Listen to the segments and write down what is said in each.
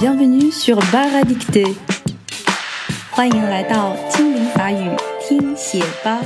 Bienvenue sur Bar à dicter. 欢迎来到精灵法语听写吧。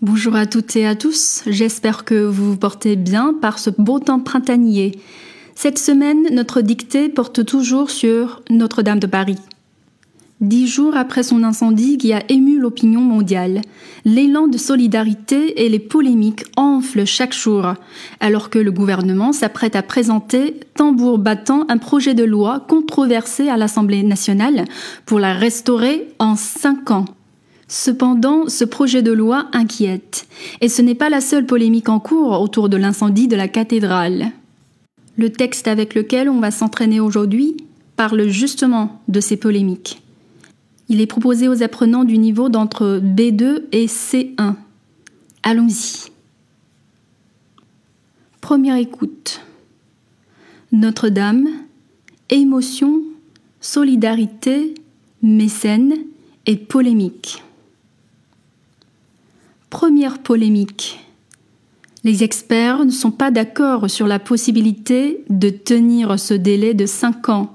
Bonjour à toutes et à tous, j'espère que vous vous portez bien par ce beau temps printanier. Cette semaine, notre dictée porte toujours sur Notre-Dame de Paris. Dix jours après son incendie qui a ému l'opinion mondiale, l'élan de solidarité et les polémiques enflent chaque jour, alors que le gouvernement s'apprête à présenter, tambour battant, un projet de loi controversé à l'Assemblée nationale pour la restaurer en cinq ans. Cependant, ce projet de loi inquiète, et ce n'est pas la seule polémique en cours autour de l'incendie de la cathédrale. Le texte avec lequel on va s'entraîner aujourd'hui parle justement de ces polémiques. Il est proposé aux apprenants du niveau d'entre B2 et C1. Allons-y. Première écoute. Notre-Dame, émotion, solidarité, mécène et polémique. Première polémique. Les experts ne sont pas d'accord sur la possibilité de tenir ce délai de 5 ans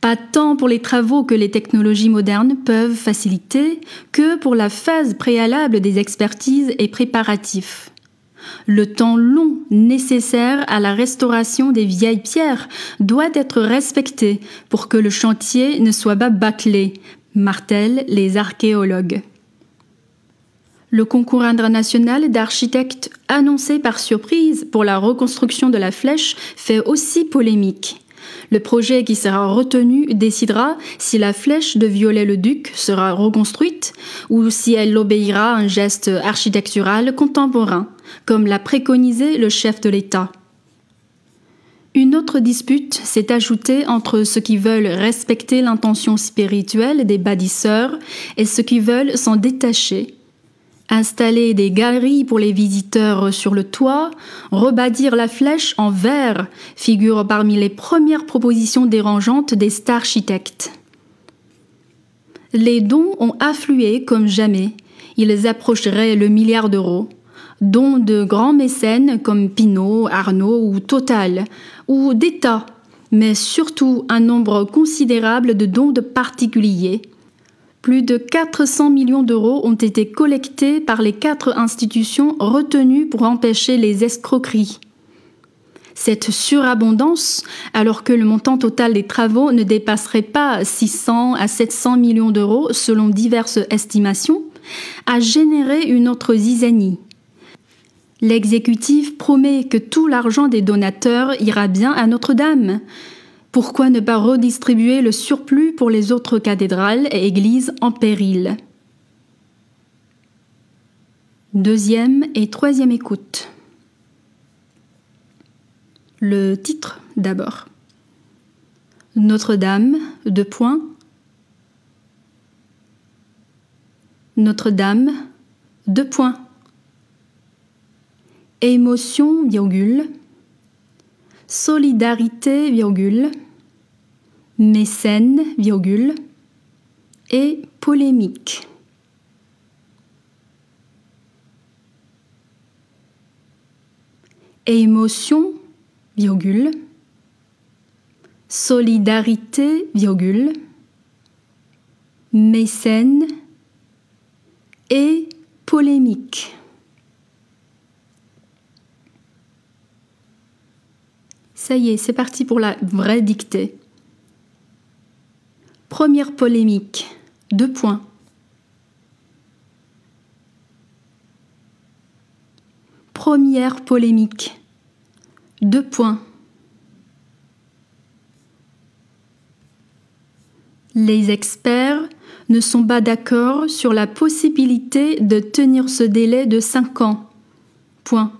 pas tant pour les travaux que les technologies modernes peuvent faciliter que pour la phase préalable des expertises et préparatifs. Le temps long nécessaire à la restauration des vieilles pierres doit être respecté pour que le chantier ne soit pas bâclé, martèlent les archéologues. Le concours international d'architectes annoncé par surprise pour la reconstruction de la flèche fait aussi polémique. Le projet qui sera retenu décidera si la flèche de Viollet-le-Duc sera reconstruite ou si elle obéira à un geste architectural contemporain, comme l'a préconisé le chef de l'État. Une autre dispute s'est ajoutée entre ceux qui veulent respecter l'intention spirituelle des bâtisseurs et ceux qui veulent s'en détacher Installer des galeries pour les visiteurs sur le toit, rebâtir la flèche en verre figure parmi les premières propositions dérangeantes des architectes. Les dons ont afflué comme jamais. Ils approcheraient le milliard d'euros. Dons de grands mécènes comme Pinault, Arnaud ou Total, ou d'État, mais surtout un nombre considérable de dons de particuliers plus de 400 millions d'euros ont été collectés par les quatre institutions retenues pour empêcher les escroqueries. Cette surabondance, alors que le montant total des travaux ne dépasserait pas 600 à 700 millions d'euros selon diverses estimations, a généré une autre zizanie. L'exécutif promet que tout l'argent des donateurs ira bien à Notre-Dame, pourquoi ne pas redistribuer le surplus pour les autres cathédrales et églises en péril? Deuxième et troisième écoute. Le titre d'abord. Notre-Dame, deux points. Notre-Dame, deux points. Émotion, virgule solidarité, virgule, mécène, virgule, et polémique. Émotion, virgule, solidarité, virgule, mécène et polémique. Ça y est, c'est parti pour la vraie dictée. Première polémique. Deux points. Première polémique. Deux points. Les experts ne sont pas d'accord sur la possibilité de tenir ce délai de cinq ans. Point.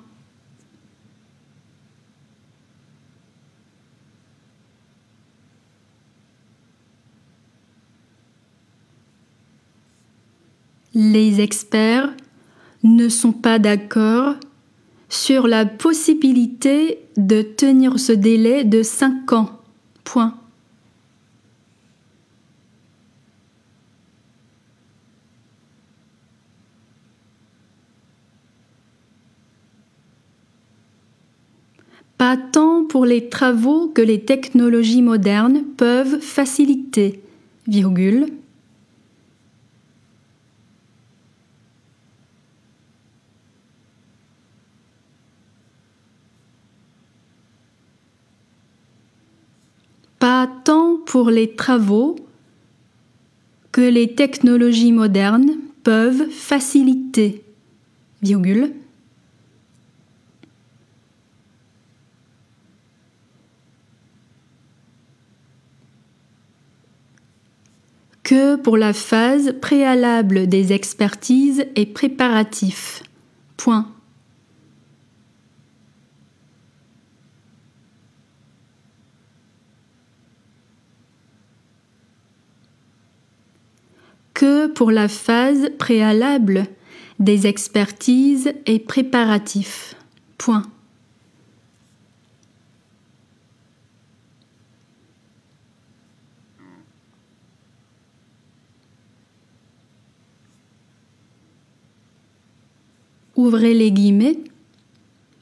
Les experts ne sont pas d'accord sur la possibilité de tenir ce délai de 5 ans. Point. Pas tant pour les travaux que les technologies modernes peuvent faciliter, virgule, tant pour les travaux que les technologies modernes peuvent faciliter, que pour la phase préalable des expertises et préparatifs. Point. que pour la phase préalable des expertises et préparatifs. Point. Ouvrez les guillemets.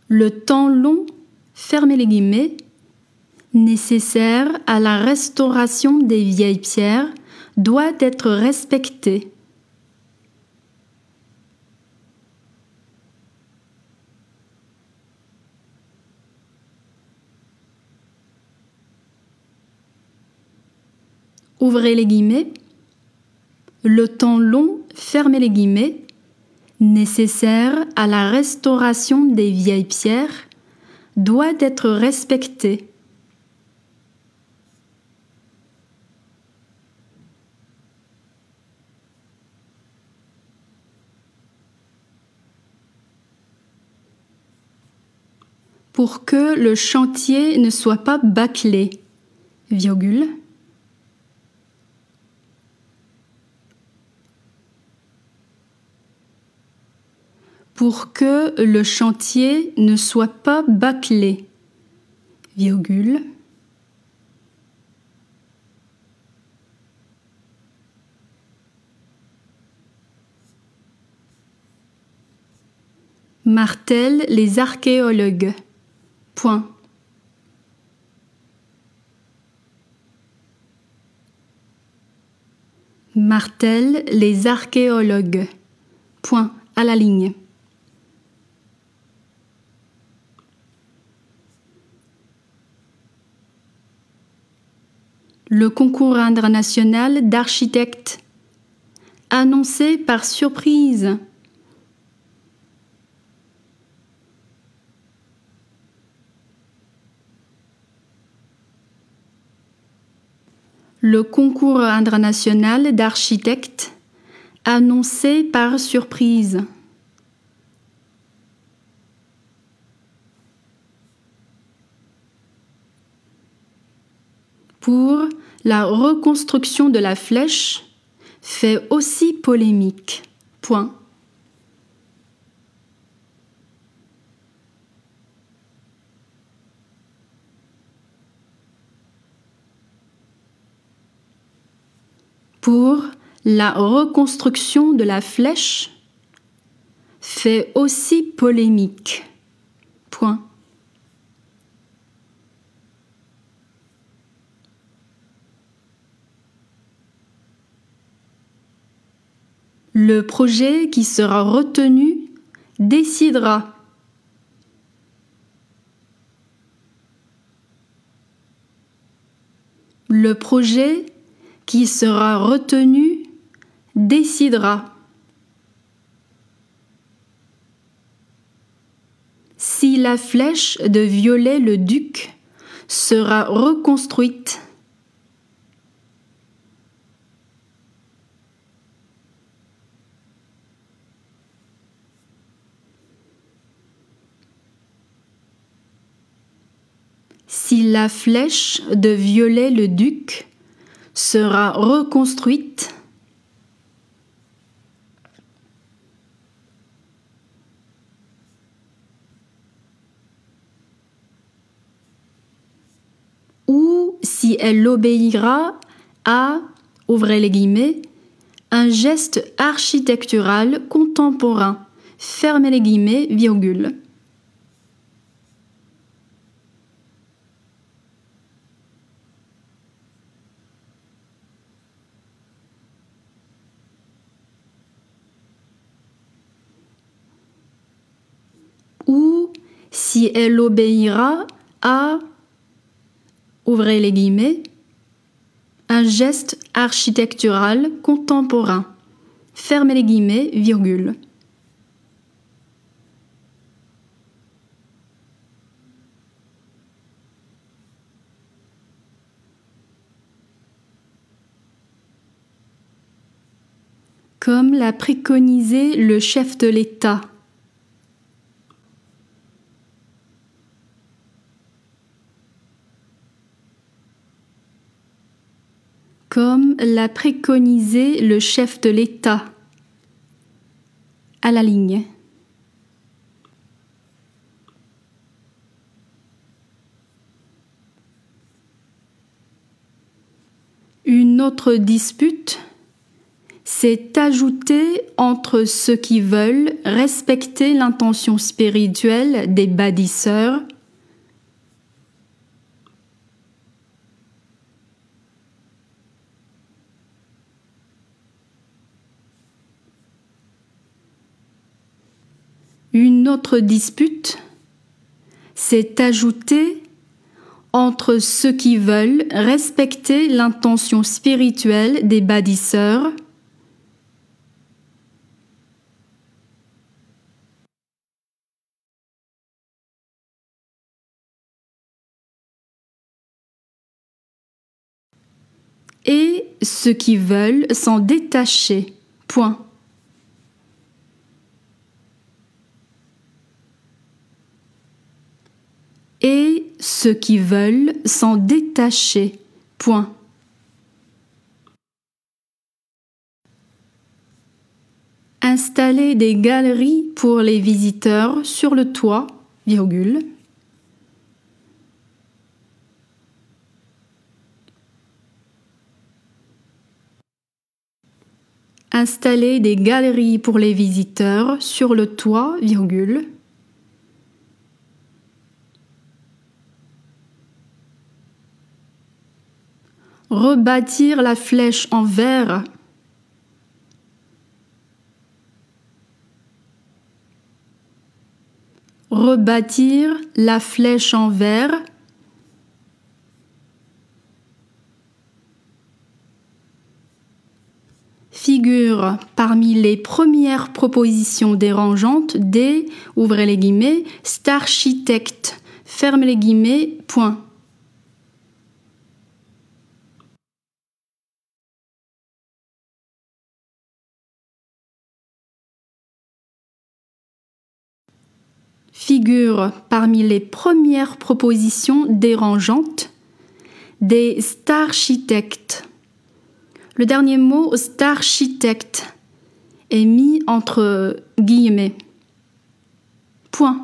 Le temps long, fermez les guillemets, nécessaire à la restauration des vieilles pierres doit être respecté. Ouvrez les guillemets. Le temps long, fermez les guillemets, nécessaire à la restauration des vieilles pierres doit être respecté. Pour que le chantier ne soit pas bâclé, virgule. Pour que le chantier ne soit pas bâclé, virgule. martèlent les archéologues. Point. Martel les archéologues. Point à la ligne. Le concours international d'architectes annoncé par surprise le concours international d'architectes annoncé par surprise. Pour la reconstruction de la flèche fait aussi polémique. Point. Pour la reconstruction de la flèche fait aussi polémique. Point. Le projet qui sera retenu décidera le projet qui sera retenu décidera. Si la flèche de Violet-le-Duc sera reconstruite, si la flèche de Violet-le-Duc sera reconstruite ou si elle obéira à, ouvrez les guillemets, un geste architectural contemporain, fermez les guillemets, virgule. Si elle obéira à, ouvrez les guillemets, un geste architectural contemporain, fermez les guillemets, virgule. comme l'a préconisé le chef de l'État. Comme l'a préconisé le chef de l'État. À la ligne. Une autre dispute c'est ajouter entre ceux qui veulent respecter l'intention spirituelle des bâtisseurs Une autre dispute, c'est ajouter entre ceux qui veulent respecter l'intention spirituelle des bâtisseurs et ceux qui veulent s'en détacher. Point. Et ceux qui veulent s'en détacher. Point. Installer des galeries pour les visiteurs sur le toit, virgule. Installer des galeries pour les visiteurs sur le toit, virgule. Rebâtir la flèche en verre. Rebâtir la flèche en verre figure parmi les premières propositions dérangeantes des, ouvrez les guillemets, starchitectes, fermez les guillemets, point. Figure parmi les premières propositions dérangeantes des starchitectes. Le dernier mot, starchitecte, est mis entre guillemets. Point.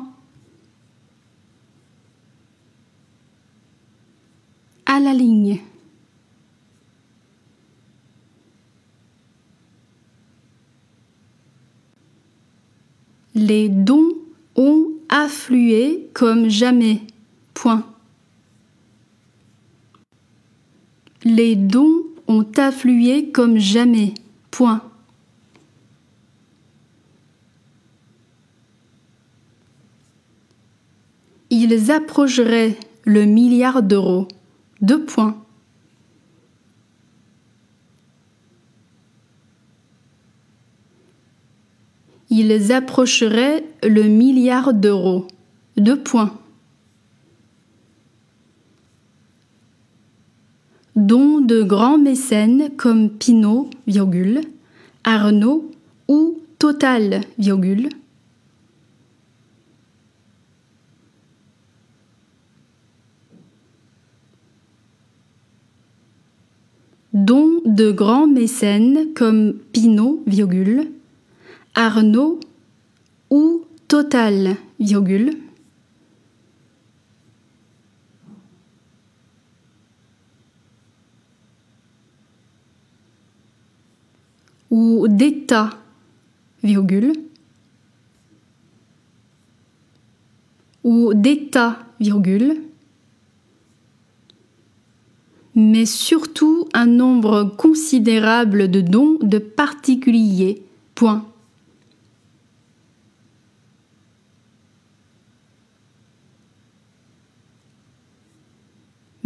À la ligne. Les dons afflué comme jamais. Point. Les dons ont afflué comme jamais. Point. Ils approcheraient le milliard d'euros. Deux points. Ils approcheraient le milliard d'euros. Deux points. dont de grands mécènes comme Pinault, virgule, Arnaud ou Total, virgule, dont de grands mécènes comme Pinault, virgule, Arnaud ou Total, virgule, ou d'État, virgule, ou d'État, virgule, mais surtout un nombre considérable de dons de particuliers. Point.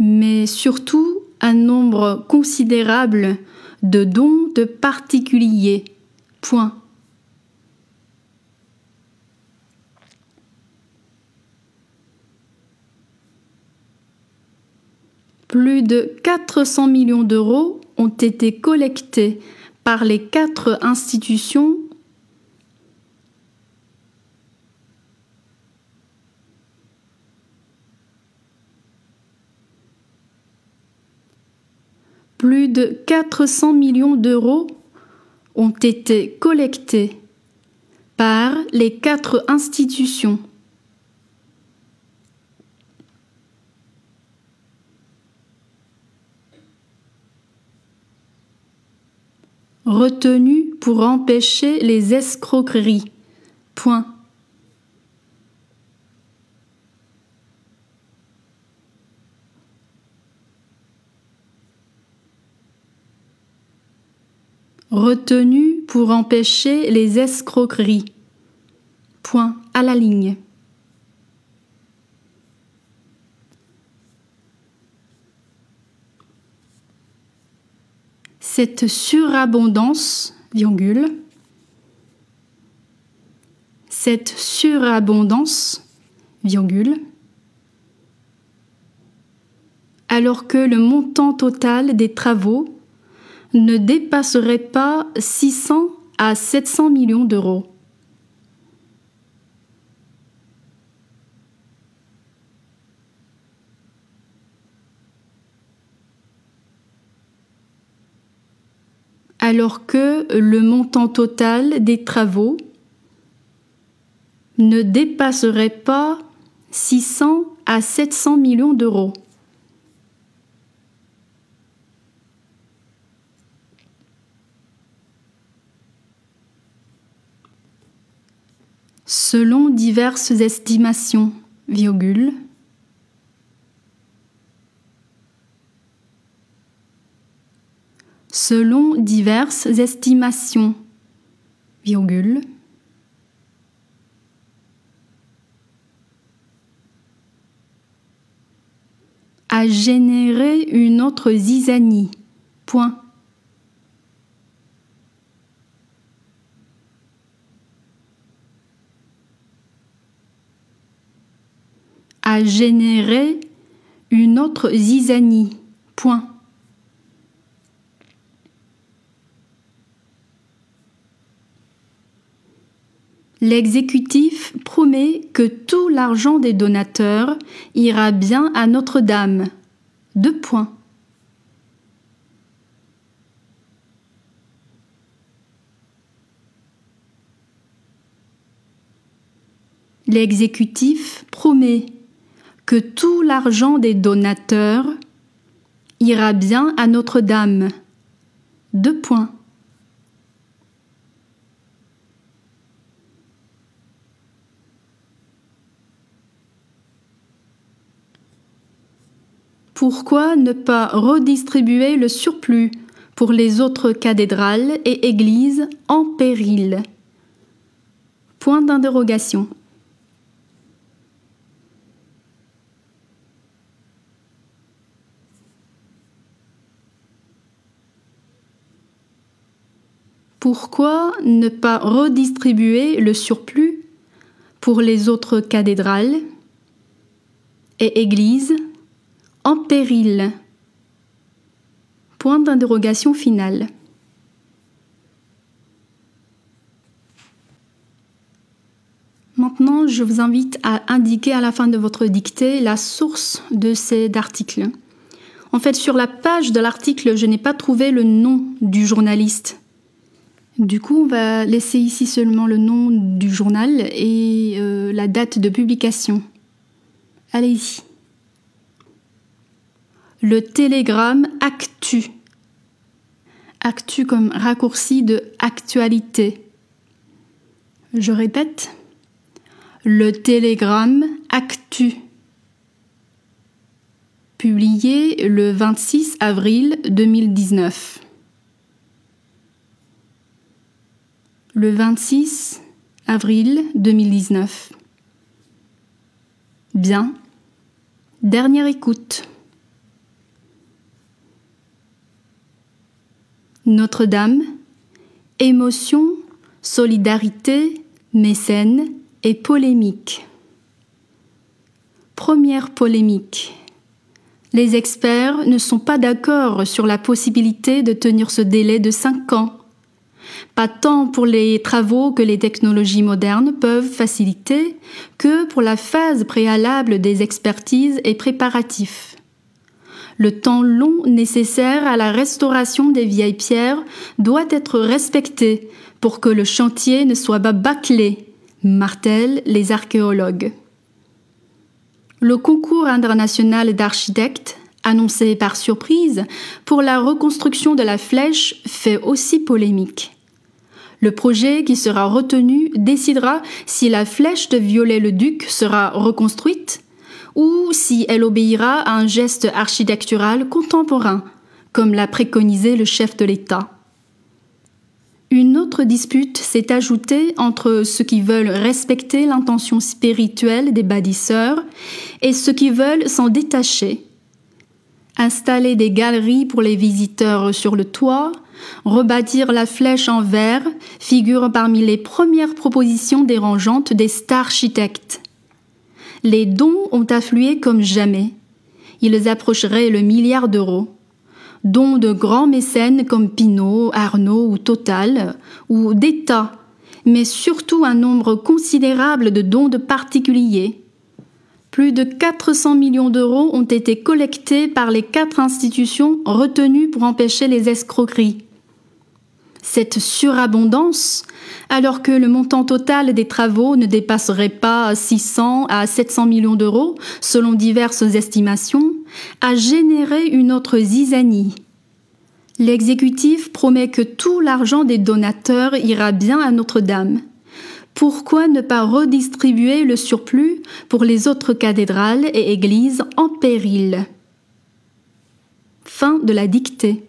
Mais surtout un nombre considérable de dons de particuliers. Plus de 400 millions d'euros ont été collectés par les quatre institutions plus de 400 millions d'euros ont été collectés par les quatre institutions. retenues pour empêcher les escroqueries. Point. Retenu pour empêcher les escroqueries. Point à la ligne. Cette surabondance, virgule, cette surabondance, virgule, alors que le montant total des travaux ne dépasserait pas 600 à 700 millions d'euros. alors que le montant total des travaux ne dépasserait pas 600 à 700 millions d'euros. Diverses estimations, virgule, selon diverses estimations, virgule, a généré une autre zizanie. Point. A généré une autre zizanie. Point. L'exécutif promet que tout l'argent des donateurs ira bien à Notre-Dame. Deux points. L'exécutif promet que tout l'argent des donateurs ira bien à Notre-Dame. Deux points. Pourquoi ne pas redistribuer le surplus pour les autres cathédrales et églises en péril? Point d'interrogation. Pourquoi ne pas redistribuer le surplus pour les autres cathédrales et églises en péril? Point d'interrogation finale. Maintenant, je vous invite à indiquer à la fin de votre dictée la source de cet article. En fait, sur la page de l'article, je n'ai pas trouvé le nom du journaliste. Du coup, on va laisser ici seulement le nom du journal et euh, la date de publication. Allez-y. Le télégramme Actu. Actu comme raccourci de actualité. Je répète. Le télégramme Actu. Publié le 26 avril 2019. le 26 avril 2019. Bien. Dernière écoute. Notre-Dame, émotion, solidarité, mécène et polémique. Première polémique. Les experts ne sont pas d'accord sur la possibilité de tenir ce délai de 5 ans pas tant pour les travaux que les technologies modernes peuvent faciliter que pour la phase préalable des expertises et préparatifs. Le temps long nécessaire à la restauration des vieilles pierres doit être respecté pour que le chantier ne soit pas bâclé, martèlent les archéologues. Le concours international d'architectes, annoncé par surprise, pour la reconstruction de la flèche fait aussi polémique. Le projet qui sera retenu décidera si la flèche de Viollet-le-Duc sera reconstruite ou si elle obéira à un geste architectural contemporain, comme l'a préconisé le chef de l'État. Une autre dispute s'est ajoutée entre ceux qui veulent respecter l'intention spirituelle des bâtisseurs et ceux qui veulent s'en détacher. Installer des galeries pour les visiteurs sur le toit, rebâtir la flèche en verre figure parmi les premières propositions dérangeantes des star architectes. Les dons ont afflué comme jamais. Ils approcheraient le milliard d'euros dont de grands mécènes comme Pinault, Arnaud ou Total, ou d'États, mais surtout un nombre considérable de dons de particuliers. Plus de 400 millions d'euros ont été collectés par les quatre institutions retenues pour empêcher les escroqueries. Cette surabondance, alors que le montant total des travaux ne dépasserait pas 600 à 700 millions d'euros selon diverses estimations, a généré une autre zizanie. L'exécutif promet que tout l'argent des donateurs ira bien à Notre-Dame. Pourquoi ne pas redistribuer le surplus pour les autres cathédrales et églises en péril? Fin de la dictée.